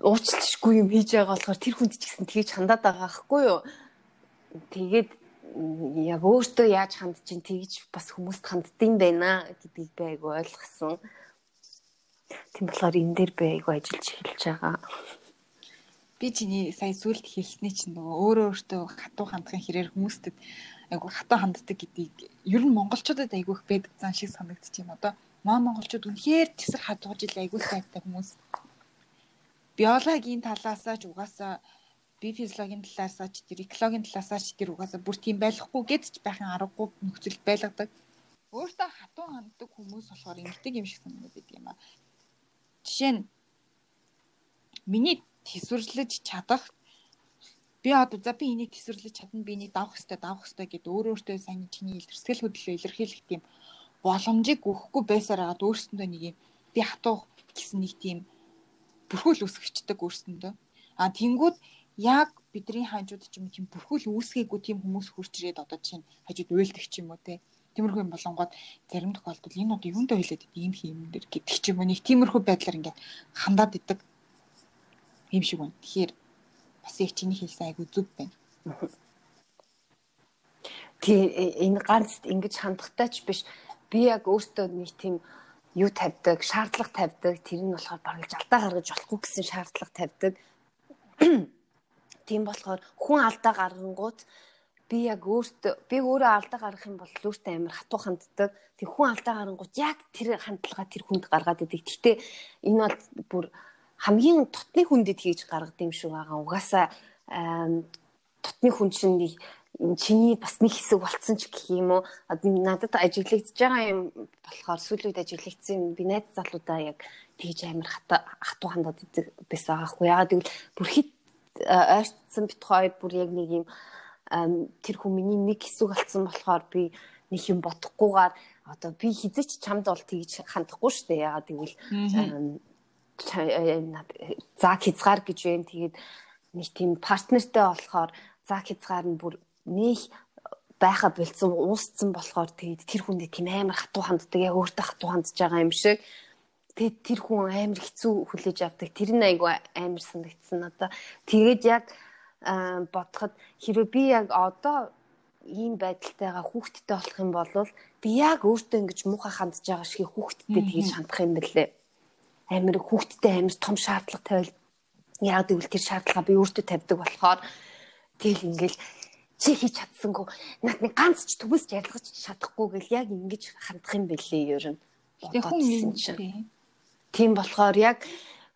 уучлалшгүй юм хийж байгаа болохоор тэр хүнд ч гэсэн тэгж хандаад байгаа байхгүй юу. Тэгээд яг өөртөө яаж хандж ин тэгж бас хүмүүст ханддсан байна гэдгийг би айгу ойлгосон. Тийм болохоор энэ дээр би айгу ажиллаж эхэлж байгаа. Би чиний сая сүлд хэлсний чинь нөгөө өөрөө өөртөө хатуу хандахын хэрээр хүмүүстэд айгу хатуу ханддаг гэдгийг ер нь монголчуудад айгу их байдаг зан шиг санагдчих юм одоо. Маа монголчууд үнэхээр тесэр хадууж ил айгу сайтай хүмүүс биологийн талаасаа ч угаасаа би физиологийн талаасаа ч тэр экологийн талаасаа ч тэр угаасаа бүр тийм байхгүй гэд ч байхын аргагүй нөхцөл байлгадаг. Өөртөө хатуу ханддаг хүмүүс болохоор ингэдэг юм шиг санагдаад байдаг юм аа. Жишээ нь миний төсвөрлөж чадах би одоо за би энийг төсвөрлөж чадна би энийг давах хэрэгтэй давах хэрэгтэй гэд өөр өөртөө сайн чиний илэрхийлэл хөдлөлөө илэрхийлэх тийм боломжийг өгөхгүй байсаар агаад өөрсөндөө нэг юм би хатуу гэсэн нэг тийм бүрхүүл үүсгэждэг өөрсөндөө. А тэнгууд яг бидний хажууд ч юм тийм бүрхүүл үүсгээгүй тийм хүмүүс хурж ирээд одоо чинь хажууд уйлдаг ч юм уу те. Тиймэрхүү юм болонгод зарим тохиолдолд энэ одоо юундаа хэлээд ийм юм дэр гэдэг ч юм уу нэг тиймэрхүү байдлаар ингээд хандаад идэг юм шиг байна. Тэгэхээр бас яг чиний хэлсэн айгу зүг байна. Тий энэ ганц ингэж хандахтай ч биш. Би яг өөртөө нэг тийм юу тавьдаг, шаардлага тавьдаг. Тэр нь болохоор бараг жалтаа гаргаж болохгүй гэсэн шаардлага тавьдаг. Тийм болохоор хүн алдаа гаргангууд би яг өөртөө би өөрөө алдаа гаргах юм бол өөртөө амар хатуу ханддаг. Тэг хүн алдаа гаргангууд яг тэр хандлагаа тэр хүнд гаргаад идэг. Гэтэ энэ бол бүр хамгийн тотны хүндэд хийж гаргадаг юм шиг байгаа. Угаасаа тотны хүн чинь чиний бас нэг хэсэг болцсон ч гэх юм уу? Надад ажиглагдж байгаа юм болохоор сүүлийн үед ажиглагдсан би найз залуудаа яг тэгж амар хатуу хандаад байсан аахгүй. Ягаад гэвэл бүр хит ойртсон бит хоёр бүр яг нэг юм тэр хүн миний нэг хэсэг болцсон болохоор би нэг юм бодохгүйгээр одоо би хизээч чамд бол тэгж хандахгүй шүү дээ ягаад гэвэл заа хязгаар гэж байна. Тэгээд нэг тийм партнертэй болохоор заа хязгаар нь бүр нэг байха бэлдсэн уусцсан болохоор тэгээд тэр хүндээ тийм амар хатуу ханддаг яг өөртөө хатуу хандж байгаа юм шиг. Тэгээд тэр хүн амар хэцүү хүлээж авдаг. Тэр нь айгу амар санагдсан. Одоо тэгээд яг бодоход хэрвээ би яг одоо ийм байдалтайгаа хүүхдтэй болох юм бол би яг өөртөө ингэж муухай хандж байгаа шиг хүүхдтэй тэгж хандах юм бэлээ амар хүүхдтэй амар том шаардлага тавил яг гэвэл тэр шаардлага би өөртөө тавьдаг болохоор тэгэл ингээл чи хийж чадсангүй над нэг ганц ч төмөс ярилгаж чадахгүй гэл яг ингэж хандах юм бэлээ ер нь. Тэгээ хүн юм чинь. Тийм болохоор яг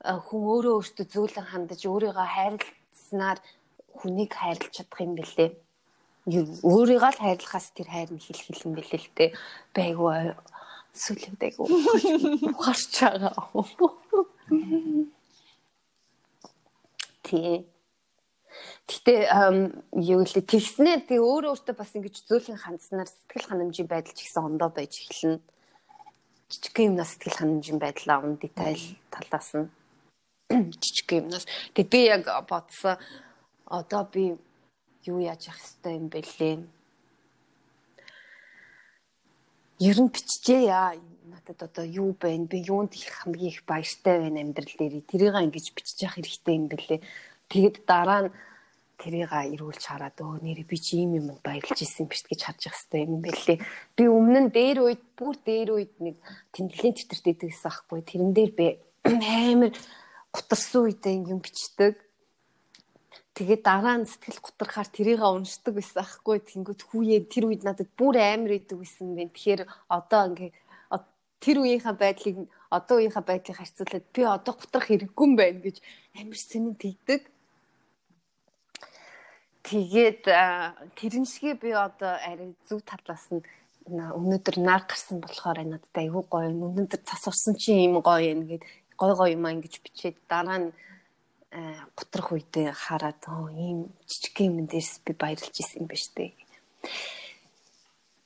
хүн өөрөө өөртөө зөөлөн хандаж өөрийгөө хайрласнаар хүнийг хайрлах чадах юм бэлээ. Өөрийгөө л хайрлахаас тэр хайр нь хил юм бэлээ л дээ. Байгуу сүлэвд айгу ухаарч байгаа. Тий. Гэтэ юу гэлээ тэгснээ тэг өөр өөртөө бас ингэж зөөлхөн хандснаар сэтгэл ханамжийн байдал ч ихсэн ондоо байж эхэлнэ. Жижигхэн юмнаас сэтгэл ханамжийн байдлаа он деталь талаас нь. Жижигхэн юмнаас. Тэг би яг бодсон одоо би юу яаж явах хэвтэй юм бэлээ. Ер нь биччихээ яа. Надад одоо юу байна? Би юунд их хамгийн их баяртай байна амьдрал дээр? Тэрийг ингэж бичиж явах хэрэгтэй юм бэлээ Тэгэд дараа нь тэрийг ирүүлж хараад өө нэр би чи ийм юм баярлж исэн биш гэж харж явах хэрэгтэй юм байлээ. Би өмнө нь дээр үед бүр дээр үед нэг тэмдэглэлийн тэмдэгт идэгсэн ахгүй. Тэрэн дээр би амар гутарсан үедээ юм бичдэг. Тэгээд дараа нь сэтгэл гутрахаар тэрийг уншдаг байсан ахгүй. Тэнгүүт хүүе тэр үед надад бүр амар идэг байсан бэ. Тэгэхээр одоо ингээ тэр үеийнхаа байдлыг одоо үеийнхаа байдлыг харьцуулаад би одоо гутрах хэрэггүй юм байна гэж амар сонин тэгдэг. Тэгээд тэрэн шигээ би одоо арай зөв талаас нь өнөөдөр нар гарсан болохоор надад айгүй гоё. Өнөөдөр цас урсан чи юм гоё юм гээд гой гой юм ингэж бичээд дараа нь готрох үедээ хараад оо ийм жижиг юм дээрс би баярлж исэн юм ба штэ.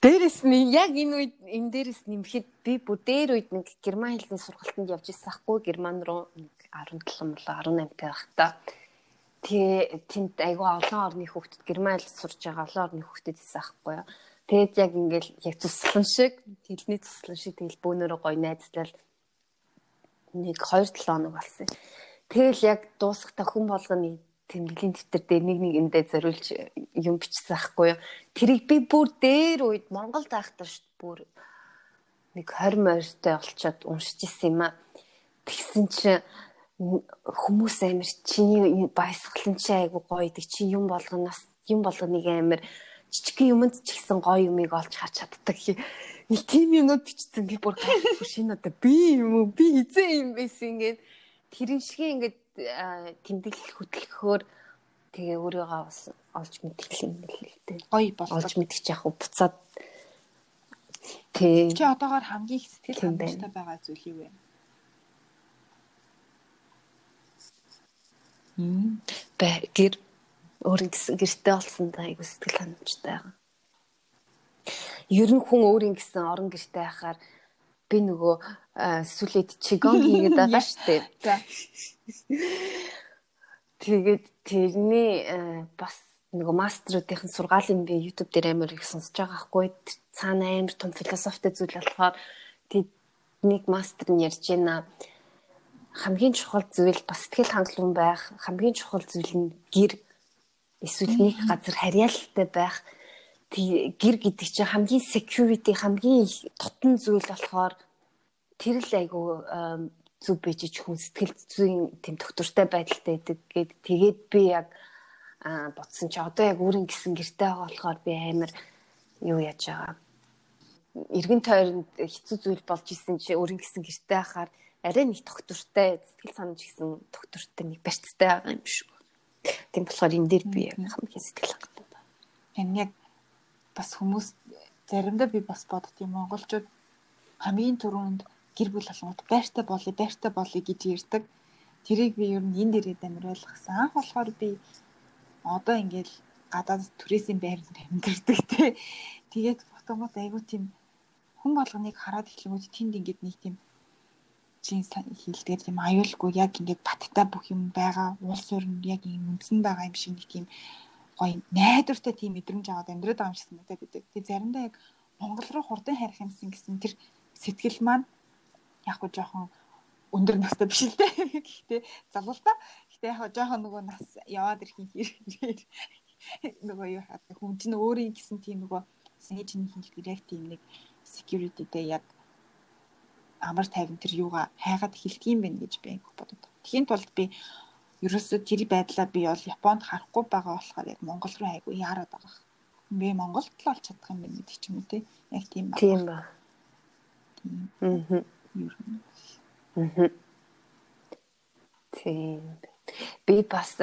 Дээрэс нь яг энэ үед энэ дээрэс нэмэхэд би бүр дээр үед нэг герман хэлний сургалтанд явж ирсэн хгүй герман руу 17 мөн 18 таа байхдаа Тэгээ тэнд айгүй олон орны хүүхдэд герман хэл сурж байгаа олон орны хүүхдэд исэн аахгүй юу. Тэгээд яг ингээл яг туслан шиг хэлний туслан шиг тэгэл бөөнөрөө гоё найзлал нэг 2 7 хоног болсон. Тэгэл яг дуусахта хүн болгоны тэмдэглэлийн дэвтэр дээр нэг нэг эндээ зориулж юм бичсэн аахгүй юу. Тэрийг би бүр дээр үед Монголд байхдаа шүү бүр нэг 20 морьтой олцоод уншиж исэн юм а. Тэгсэн чинь хүмүүс амир чиний баясгалан чи айгу гоё идэг чи юм болгоноос юм болгоныг амир жижиг юмд ч ихсэн гоё юмыг олж харж чаддаг. Нэг тийм юмуд бичсэн би бүр шинэ одоо би юм уу би хизээ юм байсан ингээд тэрэн шиг ингээд тэмдэглэл хөтлөхөөр тэгээ өөрийгөө бас олж мэдэх юм л дээ. Гоё болоо. Олж мэдчих яг буцаад Тэг. Чи одоогоор хамгийн их сэтгэл хангалттай байгаа зүйл юу вэ? Бэ гэр өөрийн гэртээ олсон айгу сэтгэл ханамжтай байгаа. Ер нь хүн өөрийн гэсэн орон гэртээ байхаар би нөгөө сүлээд чигон хийгээд байгаа штеп. Тэгээд тэрний бас нөгөө мастеруудын сургаалын би YouTube дээр амар их сонсож байгаа хгүй цаана амар том философитой зүйл болохоор тэднийг мастер нь ярьж байна хамгийн чухал зүйл бас сэтгэл хангалуун байх, хамгийн чухал зүйл нь гэр. Эсвэл нэг газар харьяалалтай байх. Гэр гэдэг чинь хамгийн security, хамгийн тотон зүйл болохоор тэр л айгу зүв бийж хүн сэтгэл зүйн тэм доктортой байдалтай байдаг гэд. Тэгээд би яг бодсон чи одоо яг өөрийн гисэн гэртэй байгаа болохоор би амар юу яаж байгаа? Эргэн тойронд хэцүү зүйл болж исэн чи өөрийн гисэн гэртэй хахаар арай нэг доктортой сэтгэл санаж гисэн доктортой нэг барьцтай байгаа юм шүү. Тийм болохоор энэ дээр би хамгийн сэтгэл хангатай байна. Энэ яг бас хүмүүс заримдаа би бас боддгийм монголчууд хамгийн түрүүнд гэр бүл болгоод байртай болъё, байртай болъё гэж ярьдаг. Тэрийг би ер нь энэ дээрээ дамир ойлгосон. Анх болохоор би одоо ингээл гадаад түрээсийн байранд амьдардаг тий. Тэгээд фотогоос айгуу тийм хүн болгоныг хараад эхлэнгүүт тэнд ингээд нэг тийм чин хэлдгээр тийм аюулгүй яг ингээд баттай бүх юм байгаа уул суурь яг юм үндсэн байгаа юм шиг нэг тийм гоё найдвартай тийм мэдрэмж аваад амьдраад байгаа юм шиг санагдаад байдаг. Тэгээ заримдаа яг Монгол руу хурдан харих юмсан гэсэн тэр сэтгэл маань яг гоо жоохон өндөр настай биш л дээ. Гэхдээ залуу та. Гэхдээ яг жоохон нөгөө нас яваад ирэх хэрэг нөгөө юу хаад хүн чинь өөрийн гэсэн тийм нөгөө сэж нэг хэлбэр яг тийм нэг security дээр яг амар тайван тэр юугаа хайгаад эхэлтгийм байх гэж би бодод. Тэхийн тулд би ерөөсөө тэр байдлаа би бол Японд харахгүй байгаа болохоор яг Монгол руу айгүй яарад байгаа. Би Монголд л олж чадах юм байна гэдэг ч юм уу те. Яг тийм байна. Тийм ба. Аа. Аа. Тийм. Би бас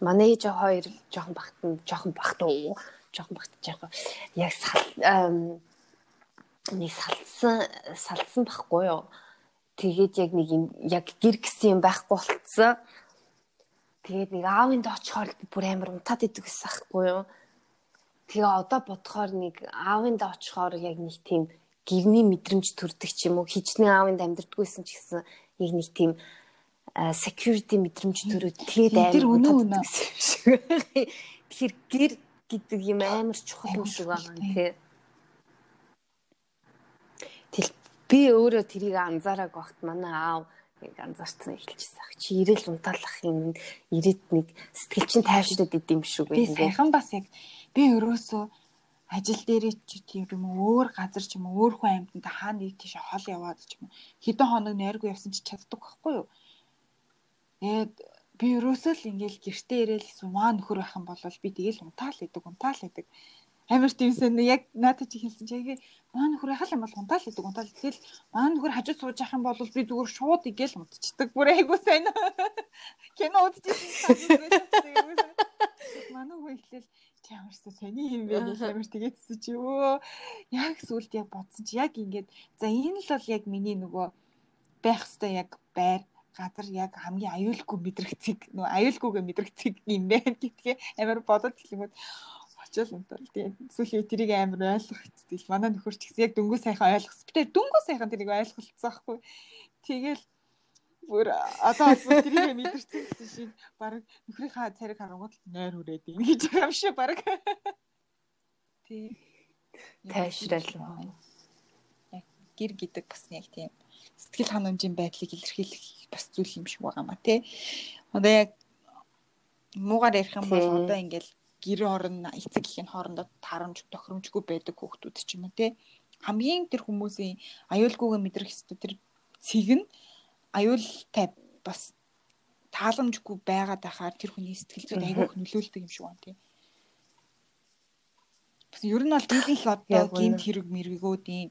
манай ээж хоёр жоохон багт жоохон багт уу жоохон багт жоохон яг сал нэг салсан салсан байхгүй юу. Тэгээд яг нэг юм яг гэр гисэн юм байхгүй болцсон. Тэгээд нэг аавын доо очихоор бүр амар унтаад идэг гэсэн ахгүй юу. Тэгээ одоо бодохоор нэг аавын доо очихоор яг нэг тийм гэрний мэдрэмж төрдөг ч юм уу хичнээн аавынд амьдрдаггүйсэн ч гэсэн яг нэг тийм security мэдрэмж төрөд тэгээд Тэр үнэн үнэн. Тэгэхээр гэр гэдэг юм амар чухал юм шиг байна тий. Би өөрөө тэрийг анзаараг багт манай аав яг анзаарсан эхэлчихсэн ах чи ирээл унтаалах юм ирээд нэг сэтгэл чинь тайвшраад идэм шүү Би юм. сайхан бас яг би өрөөсөө ажил дээрээ ч юм уу, өөр газар ч юм уу өөр хүн амьтанд хаа нэг тийш хол яваад ч юм хэдэн хоног найргүй явсан чи чаддаг байхгүй юу? Тэгээд би өрөөсөө л ингээл гэртээ ирээл сумаа нөхөр байх юм бол би тэгэл унтаал идэг унтаал идэг амар тиймсэн яг надад чи хэлсэн чи яг маа нөхөр яхал юм бол унтаал идэг унтаал тэгэл маа нөхөр хажууд сууж явах юм бол би зүгээр шууд игээл унтчихдаг. Бүр айгуу сайн. Кино үзчихсэн манай хөө ихлээл чи ямарсаа сони юм бэ? гэж ямар тэгээдсэн чи. Өө яг сүулт яг бодсон чи. Яг ингээд за энэ л бол яг миний нөгөө байх хэвээр яг байр газар яг хамгийн аюулгүй мэдрэгцэг нөгөө аюулгүйгээ мэдрэгцэг юм байна гэдгээ амар бодоод хэлэнгүүт очил унтал тийм сүүлийн тэрийг амар ойлгох хэвчтэй манай нөхөр ч гэсэн яг дөнгөө сайхан ойлгосон. Би тэр дөнгөө сайхан тэрийг ойлголцсон байхгүй. Тэгэл бүр одоо бол тэрийг мэдэрсэн гэсэн шиг баг нөхрийнхаа цариг харангуут л нойр хүрээд ийн гэж байгаа юм шиг баг. Тий. Тайшрал. Яг гэр гэдэг бас яг тийм сэтгэл ханамжийн байдлыг илэрхийлэх бас зүйл юм шиг байгаа маа тий. Одоо яг муугаар ярих юм бол одоо ингээл гэр орон эцэг эхийн хоорондоо тарамж тохиромжгүй байдаг хүүхдүүд ч юм уу тий. Хамгийн тэр хүмүүсийн аюулгүйгээ мэдрэх хэвээр тэр цэг нь аюултай бас тааламжгүй байгаад байхаар тэр хүний сэтгэл зүйд аягүй их нөлөөлдөг юм шиг байна тий. Бас ер нь бол дийлэнх одоо гинт хэрэг мэрэгүүдийн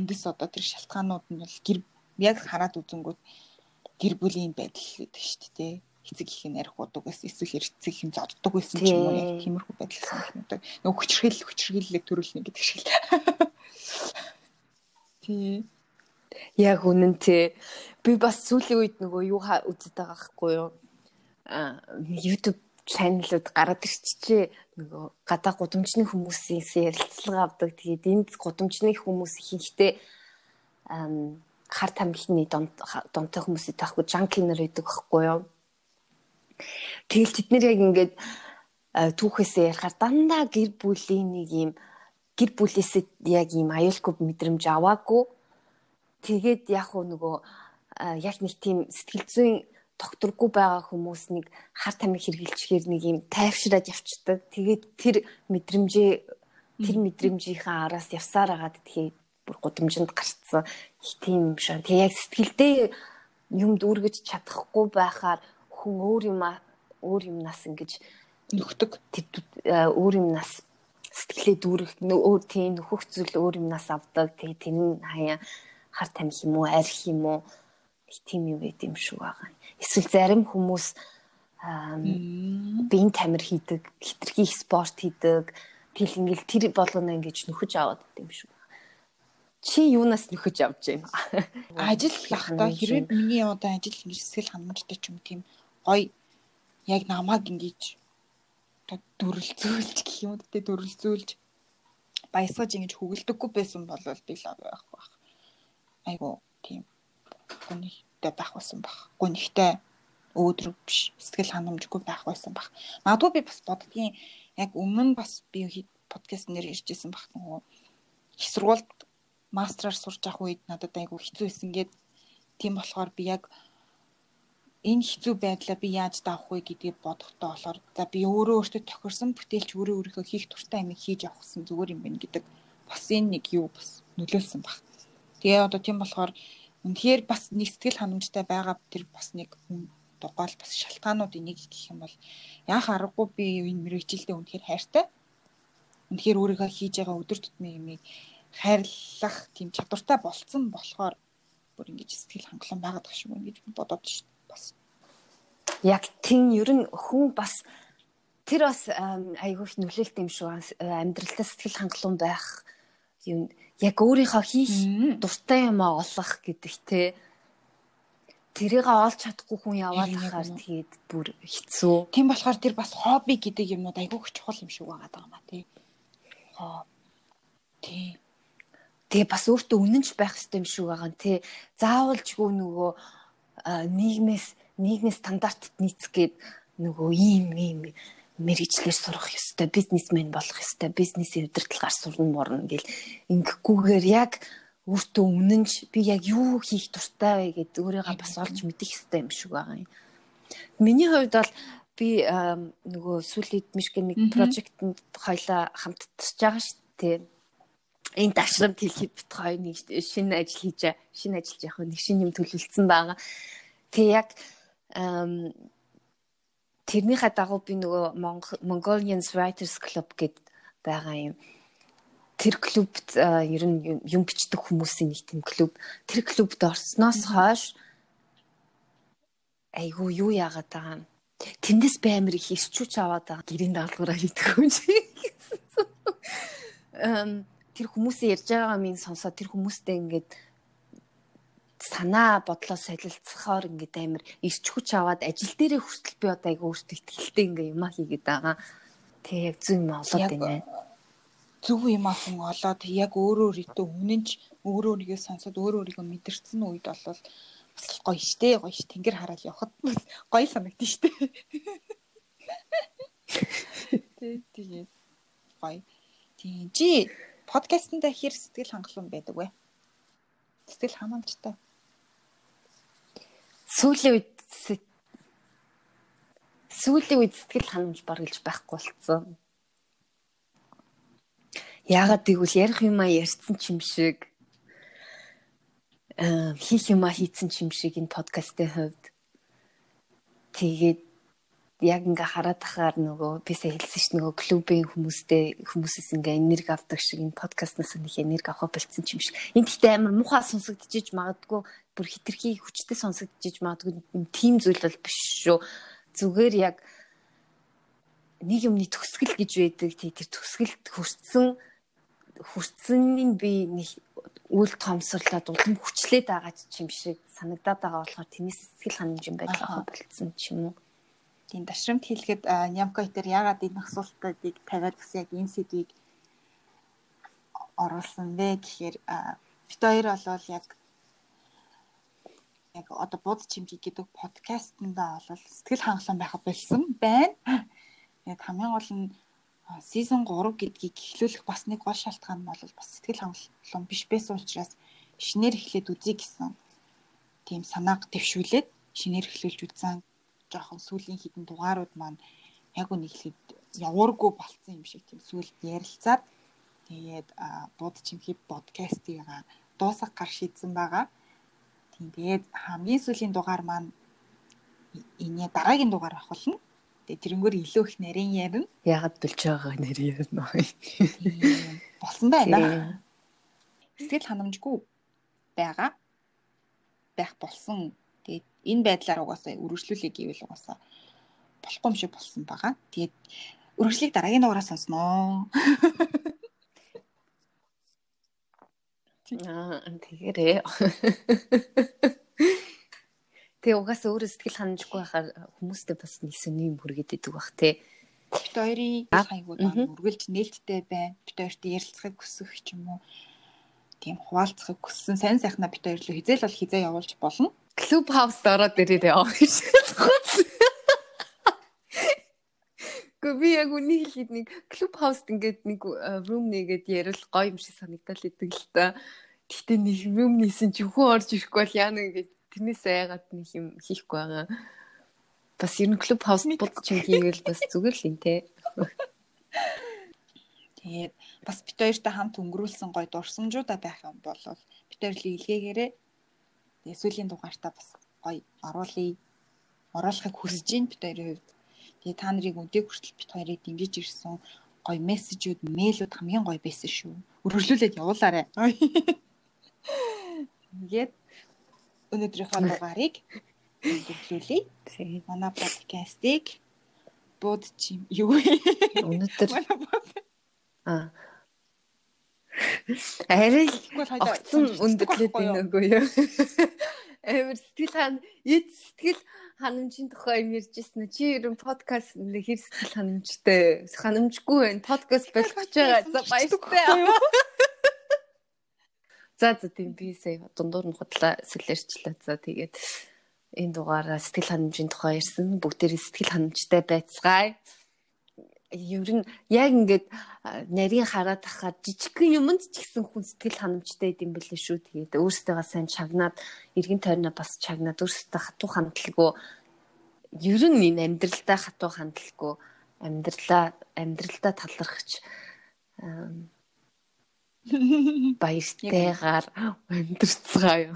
үндэс одоо тэр шалтгаанууд нь бол гэр яг хараад үзэнгүүт гэр бүлийн байдал гэдэг шүү дээ. Эцэг их нь арих удаггаас эсвэл эцэг их нь зоддог байсан ч юм уу яг Тий. тиймэрхүү байдал санагддаг. Нөгөө хүчрхэл хүчрхэллэг төрүүлнэ гэдэг шиг л. Тий. Яг үнэн тий. Би бас сүүлийн үед нөгөө юу ха- үзэж байгаа байхгүй юу? Аа YouTube channel-ууд гараад ирчихжээ. Нөгөө гадаа гудамжны хүмүүсийн ярилцлага авдаг. Тэгээд энд гудамжны хүмүүс ихэнхдээ хар тамхины дон донтой хүмүүсийг таахгүй жанкинер байдаг байхгүй юу? Тэгэл тэд нэр яг ингээд а, түүхээсээ ярихаар дандаа гэр бүлийн нэг юм гэр бүлээсээ яг юм аюулгүй мэдрэмж аваагүй Тэгээд яг уу нөгөө а, яг нэг тийм сэтгэл зүйн докторгүй байгаа хүмүүс нэг хар тамхи хэрглэчихээр нэг юм тайвшраад явцдаг. Тэгээд тэр мэдрэмжээ тэр мэдрэмжийнхаа араас явсаар агаад тэгээд бүр гудамжинд гарцсан их тийм юм шиг. Тэгээд яг сэтгэлдээ юмд үргэж чадахгүй байхаар хүн өөр юм өөр юмнаас ингэж Нөхдөг. а, өөр юмнаас сэтгэлээ дүүрэх өөр тийм нөхөх зүйл өөр юмнаас авдаг. Тэгээ тэр нь хаяа хар тамхи юм уу, арх юм уу тийм юм байт юм шиг байгаа. Эсвэл зарим хүмүүс биеийн тамир хийдэг, хитрхи спорт хийдэг. Тэгэл ингээл тэр болгоно ингэж нөхөж аваад байт юм шиг. Чи юунаас нөхөж авч байна? Ажил лахта хэрэг миний одоо ажил ингэж сэтгэл ханамжтай ч юм тийм гоё яг намайг ингэж дүрлзүүлж гэх юм үү дүрлзүүлж баясгаж ингэж хөглөдөггүй байсан бол би л авах байх. Айгу тийм гонхтой байх байсан баг. Гонхтой өөдрөг биш сэтгэл ханамжгүй байх байсан баг. Магадгүй би бас боддгийн яг өмнө бас би подкаст нэр иржсэн баг нөгөө их сургуульд мастраар сурж авах үед надад айгу хэцүү байсан гээд тийм болохоор би яг энэ хэцүү байдлаа би яаж давах вэ гэдгийг бодохдоо болохоор за би өөрөө өөртөө тохирсон бүтээлч өөрөө өөрийнхөө хийх туртай амиг хийж авахсан зүгээр юм байна гэдэг бас энэ нэг юу бас нөлөөлсөн баг. Тэгээ одоо тийм болохоор үнэхээр бас нэг сэтгэл ханамжтай байгаа тэр бас нэг дугаал бас шалтгаануудын нэг гэх юм бол яах аргагүй би энэ мэрэгжилдээ үнэхээр хайртай. Үнэхээр өөрийгөө хийж байгаа өдөр тутмын юмыг хайрлах тийм чадвартай болцсон болохоор бүр ингэж сэтгэл хангалуун байгаад байгаа байна гэж бодоод ш- бас Яг тийм ер нь хүн бас тэр бас айгүй их нөлөөлт юм шүү амьдралдаа сэтгэл хангалуун байх юм яг өөрийнхөө хийх дуртай юм олох гэдэг те тэрийг олж чадахгүй хүн яваад үнэ. тэгээд бүр хэцүү. Тийм болохоор тэр бас хобби гэдэг юмнууд айгүй их чухал юм шиг байгаа даа маа тий. Хоо. Тий. Тэгээ бас өөртөө үнэнч байх хэрэгтэй юм шиг байгаа нь тий. Заавалжгүй нөгөө а, нийгмээс нийгмийн стандартад нийцгээд нөгөө ийм ийм мэрэгчлэр сурах ёстой, бизнесмен болох ёстой, бизнесийн удирдлагаар сурна морно гэл ингэхгүйгээр яг өөртөө үнэнч би яг юу хийх дуртай вэ гэд өөрийгөө бас олж мэдэх ёстой юм шиг байгаа юм. Миний хувьд бол би нөгөө сүлээд мишгэн нэг прожектэнд хоёлаа хамтдаж байгаа шүү дээ. Энэ дашрамт хэлэхэд бит хоёр нэг шинэ ажил хийж. Шинэ ажиллаж яг нэг шинэ юм төлөвлөсөн байгаа. Тэг яг тэрнийхээ дагуу би нөгөө Монго- Mongolian Writers Club гэд байгаа юм. Тэр клубт ер нь юм- бичдэг хүмүүсийн нэг тийм клуб. Тэр клубт орсноос хойш айгу юу яагаад байгаа юм. Тэндээс би амир их ирчүүч аваад байгаа. Гэрийн даалгавраа хийдэг юм шиг. Эм тэр хүмүүсийн ярьж байгаа минь сонсоод тэр хүмүүстэй ингээд санаа бодлоо солилцохоор ингээд амир ирч хүч аваад ажил дээрээ хүртэл би одоо айгу өөртөө ихтэй ингээд юмаа хийгээд байгаа. Тэгээ яг зүй юм олоод байна. Зөв юм аа хүн олоод яг өөрөө өөртөө үнэнч өөрөө өөрийгөө сонсоод өөрөө өөрийгөө мэдэрсэн үед бол бас гоё штэ гоё ш тэнгэр хараад явхад бас гоё санагдсан штэ. Тэ тийм гоё. Тийм чи подкастнда хэр сэтгэл хангалуун байдаг вэ? Сэтгэл ханамжтай. Сүүлийн үед сүүлийн үед сэтгэл ханамж баргалж байхгүй болцсон. Яагаад гэвэл ярих юмаа ярьсан ч юм шиг хийх юмаа хийцэн ч юм шиг энэ подкастын хувьд тэгээд яг ингээ хараад тахаар нөгөө бисаа хэлсэн ш нөгөө клубийн хүмүүстэй хүмүүсээс ингээ энерги авдаг шиг энэ подкастнаас нэг энерги авах болцсон ч юм шиг. Энд ихтэй амар муухай сонсогдчихэж магадгүй бүр хитрхи хүчтэй сонсогдчихэж магадгүй тийм зүйл бол биш шүү. Зүгээр яг нэг юмны төгсгөл гэж байдаг. Тий тэр төгсгөлд хүрсэн хүрсэнийг би нэг үйл томсорлоод улам хүчлээд байгаа ч юм шиг санагдаад байгаа болохоор тэрнээс сэтгэл ханамж юм Аха. байдлаа болцсон ч юм уу. Тийм дашрамт хэлэхэд Нямко дээр ягаад энэ асуултуудыг тавиад бас яг энэ сэдвийг оруулсан бэ гэхээр а, бид хоёр болвол яг яг одоо бууд чимжиг гэдэг подкастнда бол сэтгэл хангалуун байха болсон байна. Яг хамгийн гол нь season 3 гэдгийг эхлүүлэх бас нэг гол шалтгаан нь бол бас сэтгэл хангалуун биш байсан учраас шинээр эхлээд үзье гэсэн тийм санааг дэвшүүлээд шинээр эхлүүлж үзсэн жоохон сүүлийн хідэн дугаарууд маань яг хэлэхэд явуургүй болцсон юм шиг тийм сүүлд ярилцаад тэгээд бууд чимхий подкастыг дуусгах гар шийдсэн байгаа. Тийм тэгээд хамгийн сүүлийн дугаар маань энэ дараагийн дугаар ах болно. Тэгээд тэрнгөр илүү их нарийн ярина. Яагаад болж байгаа аа. Тийм, Болсон байна. Сэтгэл ханамжгүй байгаа. байх болсон. Тэгээд энэ байдлаар угаасаа үргэлжлүүлээ гэвэл угаасаа болохгүй юм шиг болсон байгаа. Тэгээд үргэлжлэлийг дараагийн дугаараа сонсноо. Аа тэгэрээ. Тэгээ угаасаа өөрөө сэтгэл ханамжгүй байхаар хүмүүстэй бас сони юм хүргээд идэг бах те. Бид хоёрын хайгууд үргэлж нээлттэй байна. Бид хоёрт ярилцахыг хүсэх ч юм уу. Тийм хуваалцахыг хүссэн сайн сайхнаа бид хоёр л хизээл бол хизээ явуулж болно. Клуб хаус ороод ирээрээ авах гэж хэлсэн. Гэ би яг үнийг хэлээд нэг клуб хауст ингээд нэг рум нэгээд ярил гоё юм шиг санагдал идэг л та. Гэхдээ нэг рум нээсэн чи хүн орж ирэхгүй бол яана ингээд тэрнээс айгаад нэг юм хийхгүй байгаа. Бас ер нь клуб хаус бод ч юм хийгээл бас зүгээр л юм те. Тэгээд бас бид хоёртай хамт өнгөрүүлсэн гоё дурсамжуудаа байх юм бол бид хоёр л илгээгээрээ тэгээд сүүлийн дугаартаа бас гоё оруулъя. Оруулахыг хүсэж байна бид хоёрын хувьд. Тэгээд та нарыг өдөө хүртэл бид хоёрыг дэмжиж ирсэн гоё мессежүүд, мэйлүүд хамгийн гоё байсан шүү. Үргэлжлүүлээд явуулаарай. Тэгээд өнөөдрийнхөө дугаарыг. Тийм. Манай подкастыг бууд чим юу вэ? Өнөөдөр аа арай огцон юу? байна үгүй юу? Амар сэтгэл хан эд сэтгэл ханамжийн тухай юм ярьжсэн чи ер нь подкаст нэ хэр сэтгэл ханамжтай? Ханамжгүй байна. Подкаст болох гэж байгаа. За баяртай. за за тийм би сая дундуур нь худлаа сэлэрчлээ. За тэгээд энэ дугаараа сэтгэл ханамжийн тухай ярьсан бүгдээрээ сэтгэл ханамжтай байцгаая ер нь яг ингээд нарийн хараад тахад жижигхэн юмд ч гэсэн хүн сэтгэл ханамжтай гэдэм билээ шүү. Тэгээд өөрсдөө сайн чагнаад эргэн тойрноо бас чагнаад өөрсдөө хатуу хандлаггүй ер нь энэ амьдралдаа хатуу хандлаггүй амьдралаа амьдралдаа талархаж баяртайгаар амьдрцгаая.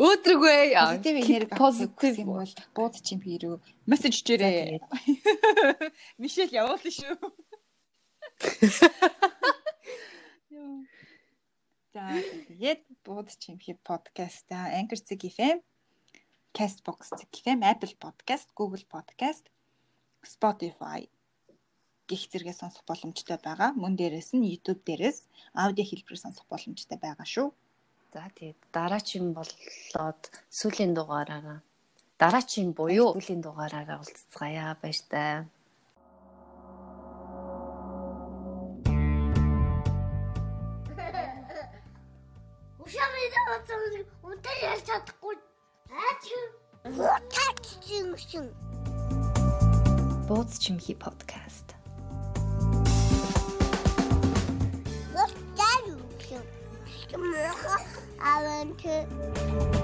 Өөдрөгөө Позитив энерги позитив юм бол бууд чим хэрүү. Мессеж чирээ. Мишель явуулна шүү. За тэгээд бууд чим хий подкаст Anchor Zig FM, Castbox Zig FM, Apple Podcast, Google Podcast, Spotify гих зэрэг сонсох боломжтой байгаа. Мөн дээрэс нь YouTube дээрээс аудио хэлбэрээр сонсох боломжтой байгаа шүү. За тэгээд дараагийн болоод сүүлийн дугаараараа дараагийн буюу сүүлийн дугаараараа уулзцгаая баяртай. Ушамид оцсон үнтэй ялж чадахгүй. Аач. Утаач юм шин. Бууз чимхи подкаст. I want to.